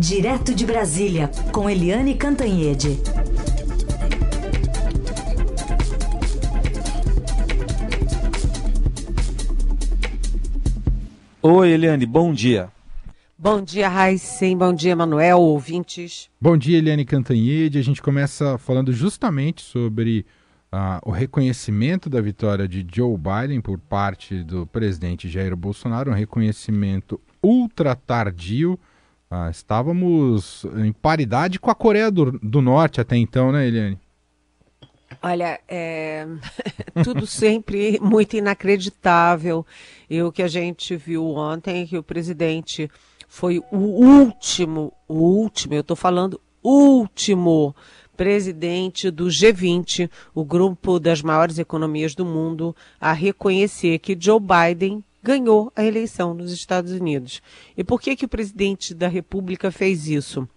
Direto de Brasília, com Eliane Cantanhede. Oi, Eliane, bom dia. Bom dia, Raíssen. Bom dia, Manuel, ouvintes. Bom dia, Eliane Cantanhede. A gente começa falando justamente sobre uh, o reconhecimento da vitória de Joe Biden por parte do presidente Jair Bolsonaro, um reconhecimento ultra tardio. Uh, estávamos em paridade com a Coreia do, do Norte até então, né, Eliane? Olha, é tudo sempre muito inacreditável. E o que a gente viu ontem é que o presidente foi o último, o último, eu estou falando último presidente do G20, o grupo das maiores economias do mundo, a reconhecer que Joe Biden ganhou a eleição nos Estados Unidos. E por que que o presidente da República fez isso?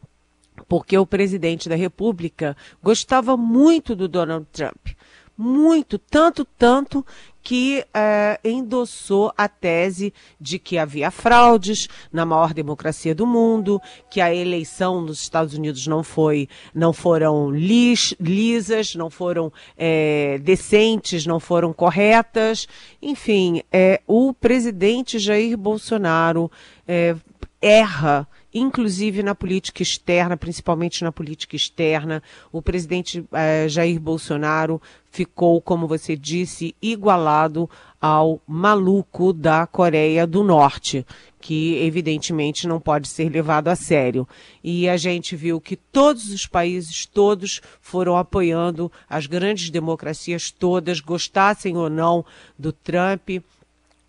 porque o presidente da República gostava muito do Donald Trump. Muito, tanto, tanto que é, endossou a tese de que havia fraudes na maior democracia do mundo, que a eleição nos Estados Unidos não foi, não foram lis, lisas, não foram é, decentes, não foram corretas. Enfim, é, o presidente Jair Bolsonaro é, erra inclusive na política externa, principalmente na política externa. O presidente eh, Jair Bolsonaro ficou, como você disse, igualado ao maluco da Coreia do Norte, que evidentemente não pode ser levado a sério. E a gente viu que todos os países, todos, foram apoiando as grandes democracias todas, gostassem ou não do Trump,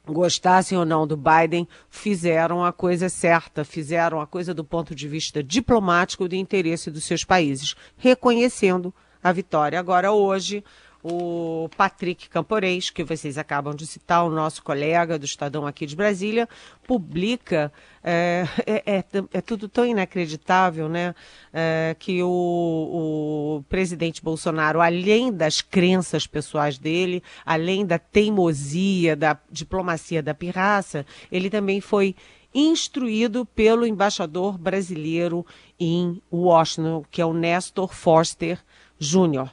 gostassem ou não do Biden, fizeram a coisa certa, fizeram a coisa do ponto de vista diplomático do interesse dos seus países, reconhecendo a vitória. Agora, hoje, o Patrick Camporês, que vocês acabam de citar, o nosso colega do Estadão aqui de Brasília, publica, é, é, é, é tudo tão inacreditável, né, é, que o, o, presidente Bolsonaro, além das crenças pessoais dele, além da teimosia, da diplomacia da pirraça, ele também foi instruído pelo embaixador brasileiro em Washington, que é o Nestor Forster Jr.,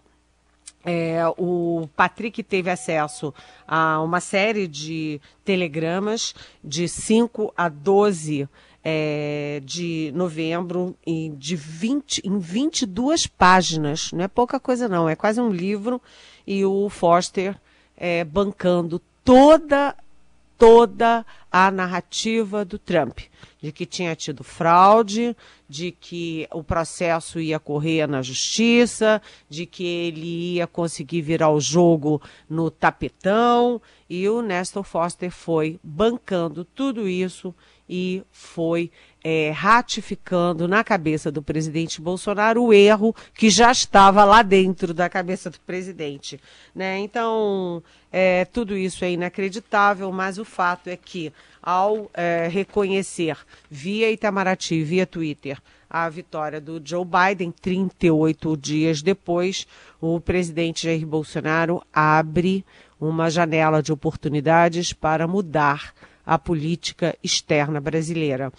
é, o Patrick teve acesso a uma série de telegramas de 5 a 12 é, de novembro e de 20, em 22 páginas. Não é pouca coisa, não, é quase um livro. E o Foster é, bancando toda toda a narrativa do Trump, de que tinha tido fraude, de que o processo ia correr na justiça, de que ele ia conseguir virar o jogo no tapetão, e o Nestor Foster foi bancando tudo isso e foi é, ratificando na cabeça do presidente Bolsonaro o erro que já estava lá dentro da cabeça do presidente. Né? Então, é, tudo isso é inacreditável, mas o fato é que, ao é, reconhecer via Itamaraty, via Twitter, a vitória do Joe Biden, 38 dias depois, o presidente Jair Bolsonaro abre uma janela de oportunidades para mudar a política externa brasileira.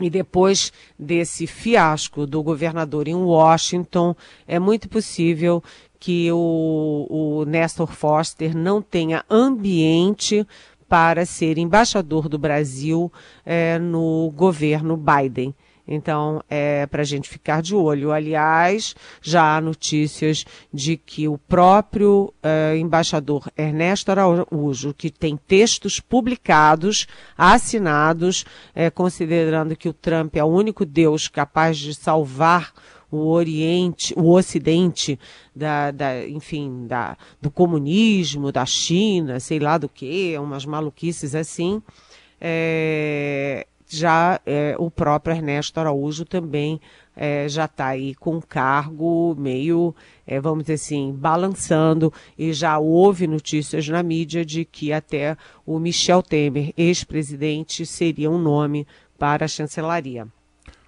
E depois desse fiasco do governador em Washington, é muito possível que o, o Nestor Foster não tenha ambiente para ser embaixador do Brasil é, no governo Biden. Então, é para a gente ficar de olho. Aliás, já há notícias de que o próprio é, embaixador Ernesto Araújo, que tem textos publicados, assinados, é, considerando que o Trump é o único Deus capaz de salvar o Oriente, o Ocidente, da, da, enfim, da, do comunismo, da China, sei lá do que, umas maluquices assim. É, já é, o próprio Ernesto Araújo também é, já está aí com cargo meio, é, vamos dizer assim, balançando, e já houve notícias na mídia de que até o Michel Temer, ex-presidente, seria um nome para a chancelaria.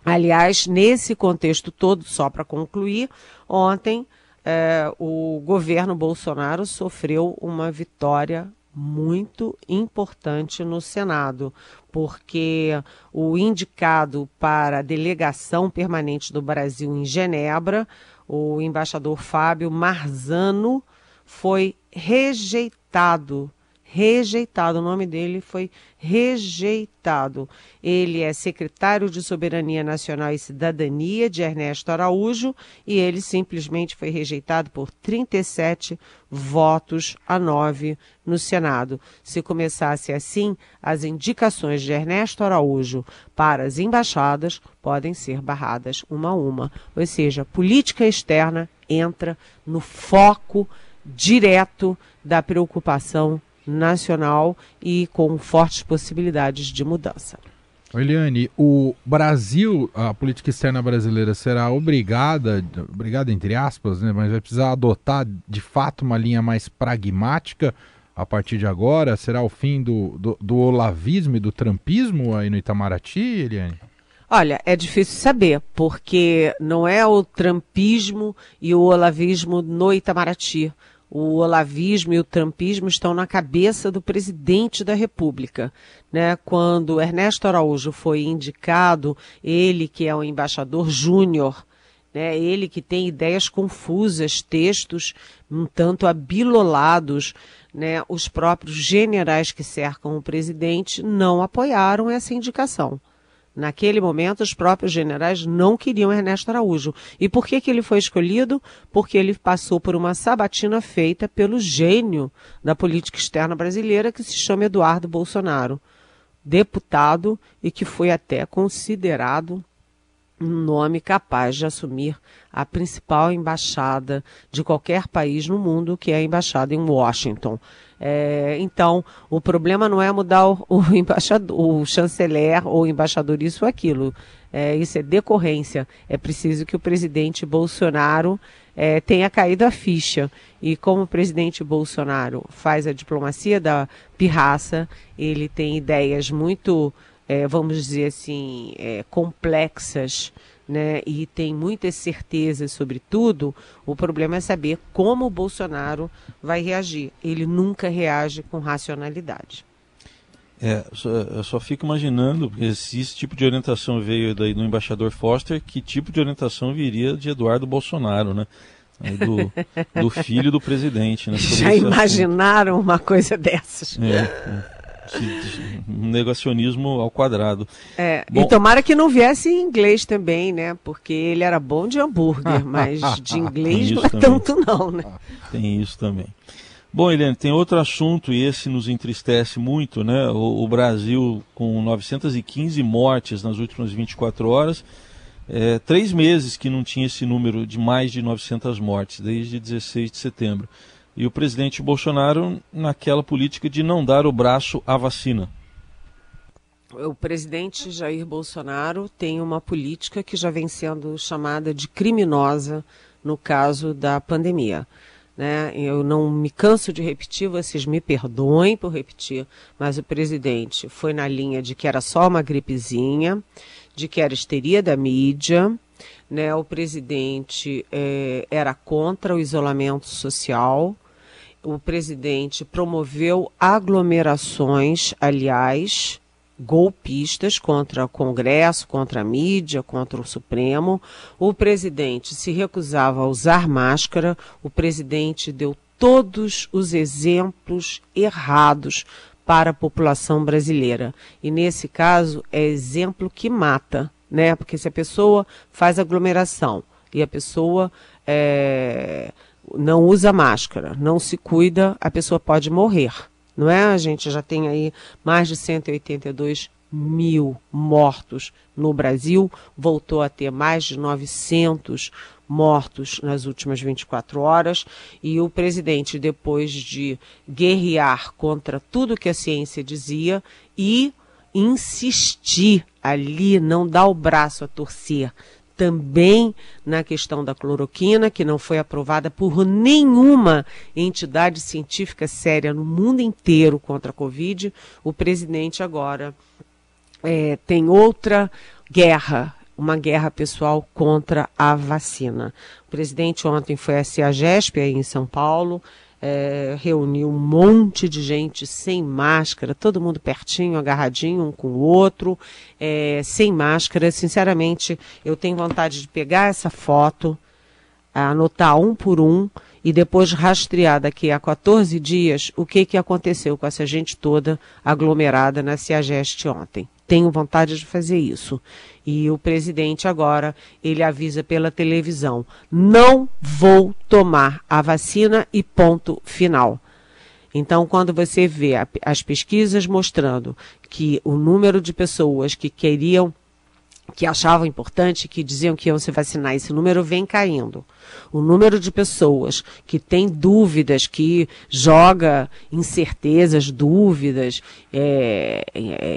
Aliás, nesse contexto todo, só para concluir, ontem é, o governo Bolsonaro sofreu uma vitória muito importante no Senado, porque o indicado para a delegação permanente do Brasil em Genebra, o embaixador Fábio Marzano, foi rejeitado rejeitado. O nome dele foi rejeitado. Ele é secretário de Soberania Nacional e Cidadania de Ernesto Araújo e ele simplesmente foi rejeitado por 37 votos a 9 no Senado. Se começasse assim, as indicações de Ernesto Araújo para as embaixadas podem ser barradas uma a uma. Ou seja, política externa entra no foco direto da preocupação nacional e com fortes possibilidades de mudança. Eliane, o Brasil, a política externa brasileira será obrigada, obrigada entre aspas, né, mas vai precisar adotar de fato uma linha mais pragmática a partir de agora? Será o fim do, do, do olavismo e do trampismo aí no Itamaraty, Eliane? Olha, é difícil saber, porque não é o trampismo e o olavismo no Itamaraty o olavismo e o trumpismo estão na cabeça do presidente da República. Né? Quando Ernesto Araújo foi indicado, ele que é o embaixador júnior, né? ele que tem ideias confusas, textos um tanto abilolados, né? os próprios generais que cercam o presidente não apoiaram essa indicação. Naquele momento, os próprios generais não queriam Ernesto Araújo. E por que, que ele foi escolhido? Porque ele passou por uma sabatina feita pelo gênio da política externa brasileira, que se chama Eduardo Bolsonaro, deputado e que foi até considerado um nome capaz de assumir a principal embaixada de qualquer país no mundo, que é a embaixada em Washington. É, então, o problema não é mudar o, o, embaixador, o chanceler ou o embaixador isso ou aquilo. É, isso é decorrência. É preciso que o presidente Bolsonaro é, tenha caído a ficha. E como o presidente Bolsonaro faz a diplomacia da pirraça, ele tem ideias muito, é, vamos dizer assim, é, complexas né, e tem muitas certezas sobre tudo, o problema é saber como o Bolsonaro vai reagir. Ele nunca reage com racionalidade. É, eu só fico imaginando, se esse tipo de orientação veio daí do embaixador Foster, que tipo de orientação viria de Eduardo Bolsonaro, né? Do, do filho do presidente. Né, Já imaginaram assunto. uma coisa dessas? É, é um negacionismo ao quadrado. É, bom, e tomara que não viesse em inglês também, né? Porque ele era bom de hambúrguer, mas de inglês não é também. tanto não, né? Tem isso também. Bom, Helene, tem outro assunto e esse nos entristece muito, né? O, o Brasil com 915 mortes nas últimas 24 horas, é, três meses que não tinha esse número de mais de 900 mortes, desde 16 de setembro e o presidente Bolsonaro naquela política de não dar o braço à vacina. O presidente Jair Bolsonaro tem uma política que já vem sendo chamada de criminosa no caso da pandemia. Né? Eu não me canso de repetir, vocês me perdoem por repetir, mas o presidente foi na linha de que era só uma gripezinha, de que era histeria da mídia, né? O presidente é, era contra o isolamento social, o presidente promoveu aglomerações, aliás, golpistas contra o Congresso, contra a mídia, contra o Supremo. O presidente se recusava a usar máscara, o presidente deu todos os exemplos errados para a população brasileira. E nesse caso é exemplo que mata, né? Porque se a pessoa faz aglomeração e a pessoa é, não usa máscara, não se cuida, a pessoa pode morrer. Não é? A gente já tem aí mais de 182 mil mortos no Brasil, voltou a ter mais de 900 mortos nas últimas 24 horas, e o presidente, depois de guerrear contra tudo que a ciência dizia e insistir ali, não dar o braço a torcer, também na questão da cloroquina, que não foi aprovada por nenhuma entidade científica séria no mundo inteiro contra a Covid, o presidente agora é, tem outra guerra, uma guerra pessoal contra a vacina. O presidente ontem foi à CEAGESP, aí em São Paulo, é, reuniu um monte de gente sem máscara, todo mundo pertinho, agarradinho um com o outro, é, sem máscara. Sinceramente, eu tenho vontade de pegar essa foto, anotar um por um e depois rastrear daqui a 14 dias o que, que aconteceu com essa gente toda aglomerada na Ciageste ontem. Tenho vontade de fazer isso. E o presidente agora, ele avisa pela televisão: não vou tomar a vacina e ponto final. Então, quando você vê as pesquisas mostrando que o número de pessoas que queriam que achavam importante, que diziam que iam se vacinar, esse número vem caindo. O número de pessoas que tem dúvidas, que joga incertezas, dúvidas, é,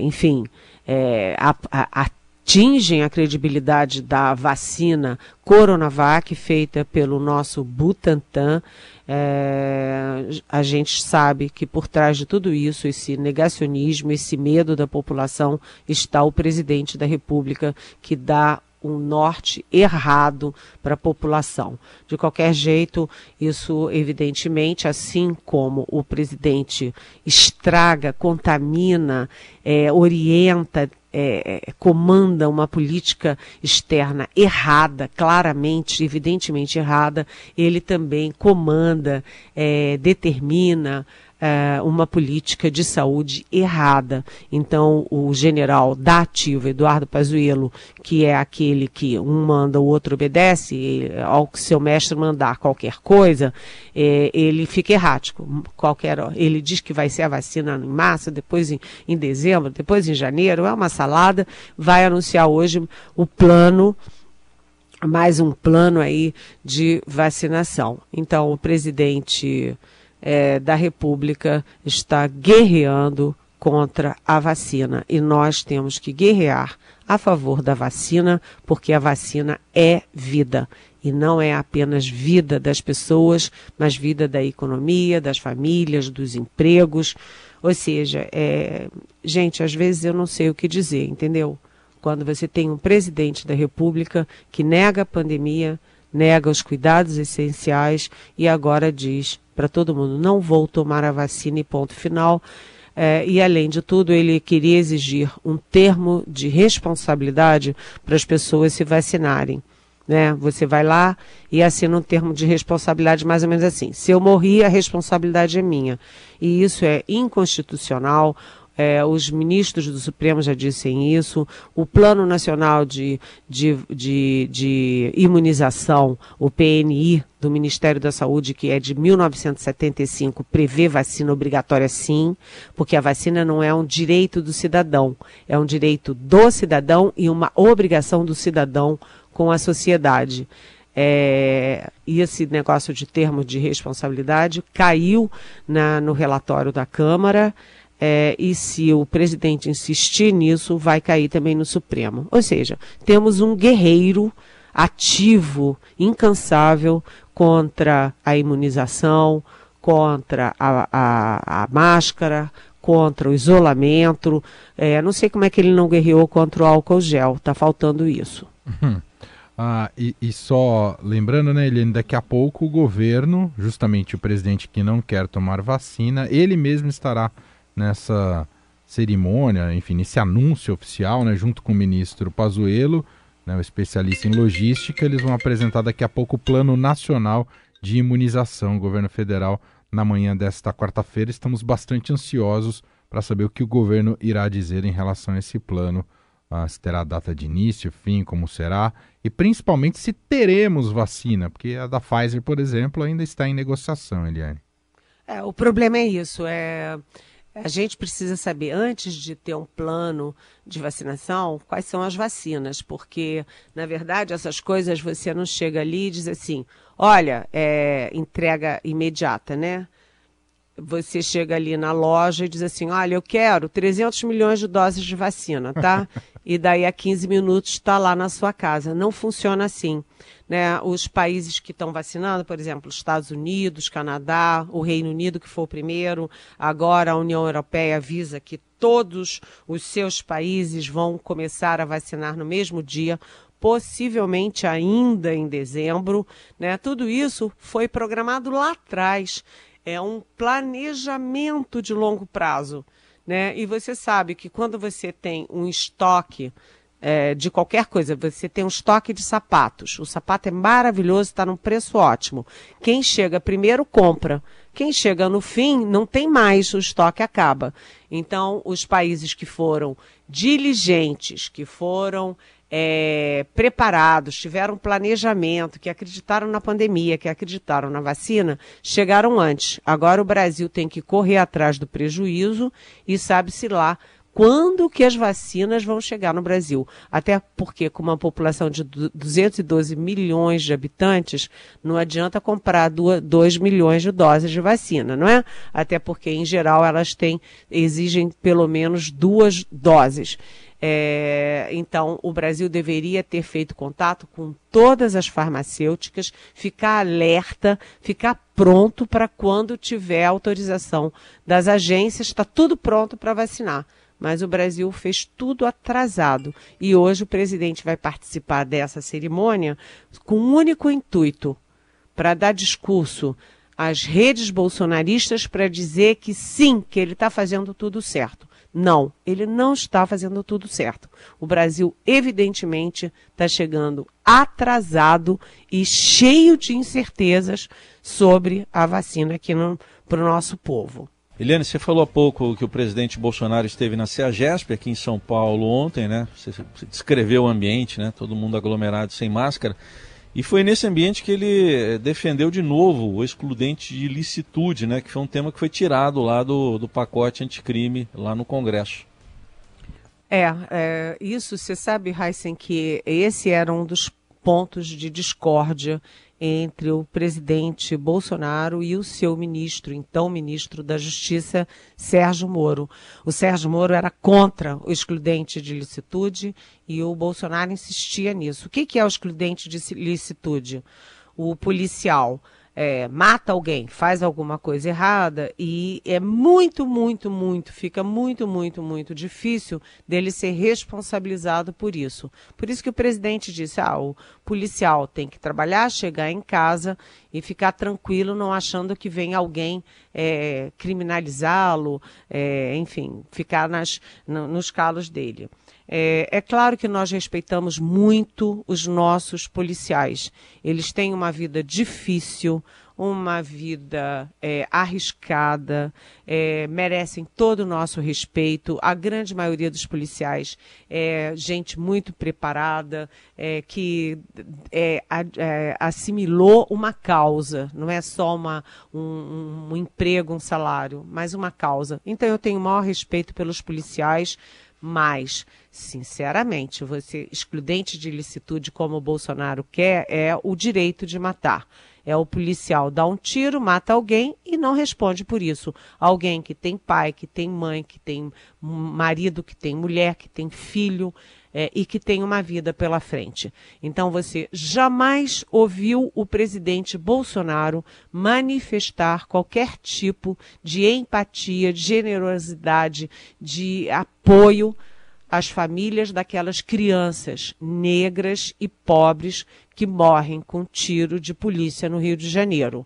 enfim, é, a, a, atingem a credibilidade da vacina Coronavac, feita pelo nosso Butantan. É, a gente sabe que por trás de tudo isso, esse negacionismo, esse medo da população, está o presidente da República, que dá um norte errado para a população. De qualquer jeito, isso evidentemente, assim como o presidente estraga, contamina, é, orienta, é, é comanda uma política externa errada, claramente, evidentemente errada, ele também comanda, é, determina, é, uma política de saúde errada. Então, o general da ativa, Eduardo Pazuello, que é aquele que um manda, o outro obedece, ao que seu mestre mandar qualquer coisa, é, ele fica errático. Qualquer, ele diz que vai ser a vacina em março, depois em, em dezembro, depois em janeiro, é uma salada, vai anunciar hoje o plano mais um plano aí de vacinação. Então, o presidente é, da República está guerreando contra a vacina e nós temos que guerrear a favor da vacina, porque a vacina é vida e não é apenas vida das pessoas, mas vida da economia, das famílias, dos empregos. Ou seja, é... gente, às vezes eu não sei o que dizer, entendeu? Quando você tem um presidente da República que nega a pandemia, nega os cuidados essenciais e agora diz para todo mundo: não vou tomar a vacina e ponto final. É, e, além de tudo, ele queria exigir um termo de responsabilidade para as pessoas se vacinarem. Né? Você vai lá e assina um termo de responsabilidade mais ou menos assim. Se eu morri, a responsabilidade é minha. E isso é inconstitucional. É, os ministros do Supremo já dizem isso. O Plano Nacional de, de, de, de Imunização, o PNI, do Ministério da Saúde, que é de 1975, prevê vacina obrigatória sim, porque a vacina não é um direito do cidadão, é um direito do cidadão e uma obrigação do cidadão com a sociedade. É, e esse negócio de termo de responsabilidade caiu na, no relatório da Câmara é, e se o presidente insistir nisso, vai cair também no Supremo. Ou seja, temos um guerreiro ativo, incansável contra a imunização, contra a, a, a máscara, contra o isolamento. É, não sei como é que ele não guerreou contra o álcool gel, está faltando isso. Uhum. Ah, e, e, só lembrando, né, Eliane, daqui a pouco o governo, justamente o presidente que não quer tomar vacina, ele mesmo estará nessa cerimônia, enfim, nesse anúncio oficial, né, junto com o ministro Pazuello, né, o especialista em logística, eles vão apresentar daqui a pouco o Plano Nacional de Imunização, o governo federal, na manhã desta quarta-feira. Estamos bastante ansiosos para saber o que o governo irá dizer em relação a esse plano, uh, se terá data de início, fim, como será, e principalmente se teremos vacina, porque a da Pfizer, por exemplo, ainda está em negociação, Eliane. É, o problema é isso, é a gente precisa saber, antes de ter um plano de vacinação, quais são as vacinas, porque, na verdade, essas coisas você não chega ali e diz assim: olha, é entrega imediata, né? Você chega ali na loja e diz assim: olha, eu quero 300 milhões de doses de vacina, tá? e daí a 15 minutos está lá na sua casa. Não funciona assim. Né? Os países que estão vacinando, por exemplo, Estados Unidos, Canadá, o Reino Unido, que foi o primeiro, agora a União Europeia avisa que todos os seus países vão começar a vacinar no mesmo dia, possivelmente ainda em dezembro. Né? Tudo isso foi programado lá atrás. É um planejamento de longo prazo. Né? E você sabe que quando você tem um estoque é, de qualquer coisa, você tem um estoque de sapatos. O sapato é maravilhoso, está num preço ótimo. Quem chega primeiro compra. Quem chega no fim não tem mais, o estoque acaba. Então, os países que foram diligentes, que foram é, preparados, tiveram planejamento, que acreditaram na pandemia, que acreditaram na vacina, chegaram antes. Agora o Brasil tem que correr atrás do prejuízo e sabe-se lá quando que as vacinas vão chegar no Brasil. Até porque, com uma população de 212 milhões de habitantes, não adianta comprar 2 milhões de doses de vacina, não é? Até porque, em geral, elas têm, exigem pelo menos duas doses. É, então, o Brasil deveria ter feito contato com todas as farmacêuticas, ficar alerta, ficar pronto para quando tiver autorização das agências, está tudo pronto para vacinar. Mas o Brasil fez tudo atrasado. E hoje o presidente vai participar dessa cerimônia com um único intuito: para dar discurso às redes bolsonaristas para dizer que sim, que ele está fazendo tudo certo. Não, ele não está fazendo tudo certo. O Brasil, evidentemente, está chegando atrasado e cheio de incertezas sobre a vacina aqui para o nosso povo. Eliane, você falou há pouco que o presidente Bolsonaro esteve na CEAGESP aqui em São Paulo ontem, né? Você descreveu o ambiente, né? Todo mundo aglomerado sem máscara. E foi nesse ambiente que ele eh, defendeu de novo o excludente de licitude, né, que foi um tema que foi tirado lá do, do pacote anticrime lá no Congresso. É, é isso, você sabe, Heisen, que esse era um dos pontos de discórdia entre o presidente Bolsonaro e o seu ministro, então ministro da Justiça, Sérgio Moro. O Sérgio Moro era contra o excludente de licitude e o Bolsonaro insistia nisso. O que é o excludente de licitude? O policial é, mata alguém, faz alguma coisa errada e é muito, muito, muito, fica muito, muito, muito difícil dele ser responsabilizado por isso. Por isso que o presidente disse: ah, o policial tem que trabalhar, chegar em casa e ficar tranquilo, não achando que vem alguém é, criminalizá-lo, é, enfim, ficar nas, no, nos calos dele. É, é, claro que nós respeitamos muito os nossos policiais. Eles têm uma vida difícil, uma vida é, arriscada, é, merecem todo o nosso respeito. A grande maioria dos policiais é gente muito preparada, é, que é, é, assimilou uma causa, não é só uma, um, um emprego, um salário, mas uma causa. Então eu tenho o maior respeito pelos policiais. Mas, sinceramente, você excludente de licitude como o Bolsonaro quer é o direito de matar. É o policial dá um tiro, mata alguém e não responde por isso. Alguém que tem pai, que tem mãe, que tem marido, que tem mulher, que tem filho é, e que tem uma vida pela frente. Então você jamais ouviu o presidente Bolsonaro manifestar qualquer tipo de empatia, de generosidade, de apoio às famílias daquelas crianças negras e pobres que morrem com tiro de polícia no Rio de Janeiro.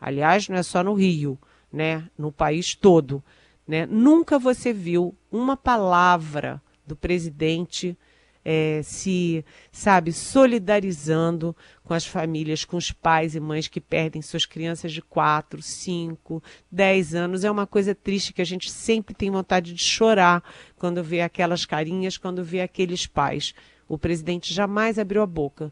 Aliás, não é só no Rio, né? No país todo. Né? Nunca você viu uma palavra do presidente é, se, sabe, solidarizando com as famílias, com os pais e mães que perdem suas crianças de 4, 5, 10 anos. É uma coisa triste que a gente sempre tem vontade de chorar quando vê aquelas carinhas, quando vê aqueles pais. O presidente jamais abriu a boca.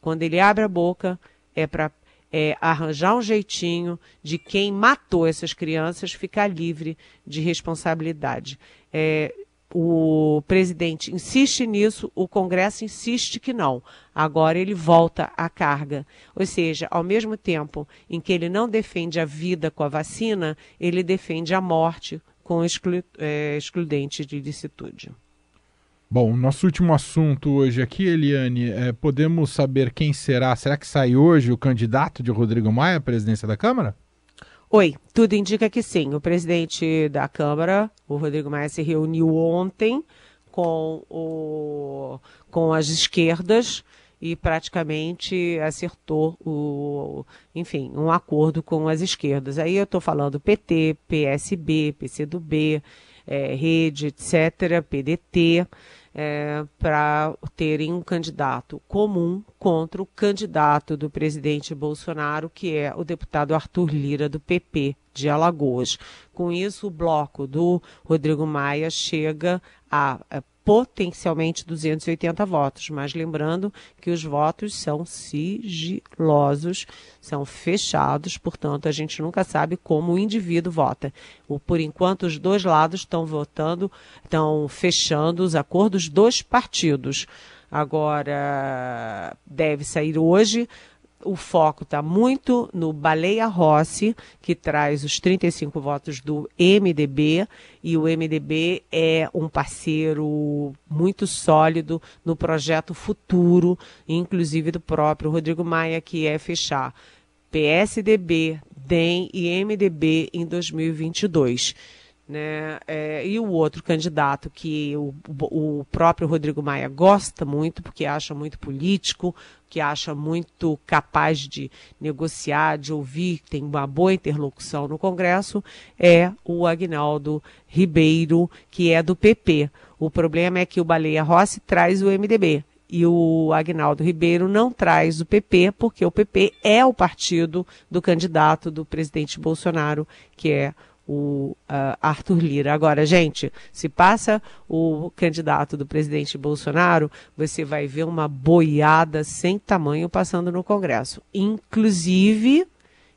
Quando ele abre a boca, é para é, arranjar um jeitinho de quem matou essas crianças ficar livre de responsabilidade. É, o presidente insiste nisso, o Congresso insiste que não. Agora ele volta à carga. Ou seja, ao mesmo tempo em que ele não defende a vida com a vacina, ele defende a morte com exclu é, excludente de licitude. Bom, nosso último assunto hoje aqui, Eliane, é, podemos saber quem será? Será que sai hoje o candidato de Rodrigo Maia à presidência da Câmara? Oi, tudo indica que sim. O presidente da Câmara, o Rodrigo Maia, se reuniu ontem com, o, com as esquerdas e praticamente acertou o, enfim, um acordo com as esquerdas. Aí eu estou falando PT, PSB, PCdoB, é, Rede, etc., PDT é, para terem um candidato comum contra o candidato do presidente Bolsonaro, que é o deputado Arthur Lira, do PP de Alagoas. Com isso, o bloco do Rodrigo Maia chega a, a potencialmente 280 votos, mas lembrando que os votos são sigilosos, são fechados, portanto a gente nunca sabe como o indivíduo vota. O, por enquanto os dois lados estão votando, estão fechando os acordos dos partidos. Agora deve sair hoje o foco está muito no Baleia Rossi, que traz os 35 votos do MDB, e o MDB é um parceiro muito sólido no projeto futuro, inclusive do próprio Rodrigo Maia, que é fechar PSDB, DEM e MDB em 2022. Né? É, e o outro candidato que o, o próprio Rodrigo Maia gosta muito, porque acha muito político, que acha muito capaz de negociar, de ouvir, tem uma boa interlocução no Congresso, é o Agnaldo Ribeiro, que é do PP. O problema é que o Baleia Rossi traz o MDB e o Agnaldo Ribeiro não traz o PP, porque o PP é o partido do candidato do presidente Bolsonaro, que é o uh, Arthur Lira. Agora, gente, se passa o candidato do presidente Bolsonaro, você vai ver uma boiada sem tamanho passando no Congresso. Inclusive,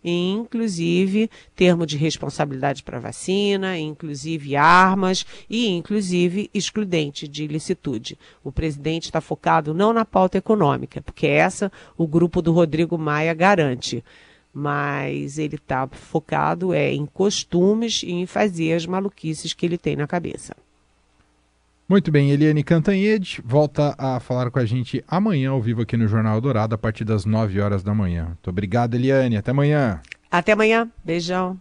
inclusive termo de responsabilidade para vacina, inclusive armas e inclusive excludente de ilicitude. O presidente está focado não na pauta econômica, porque essa o grupo do Rodrigo Maia garante mas ele está focado é em costumes e em fazer as maluquices que ele tem na cabeça. Muito bem, Eliane Cantanhede volta a falar com a gente amanhã ao vivo aqui no Jornal Dourado a partir das 9 horas da manhã. Muito obrigado, Eliane. Até amanhã. Até amanhã. Beijão.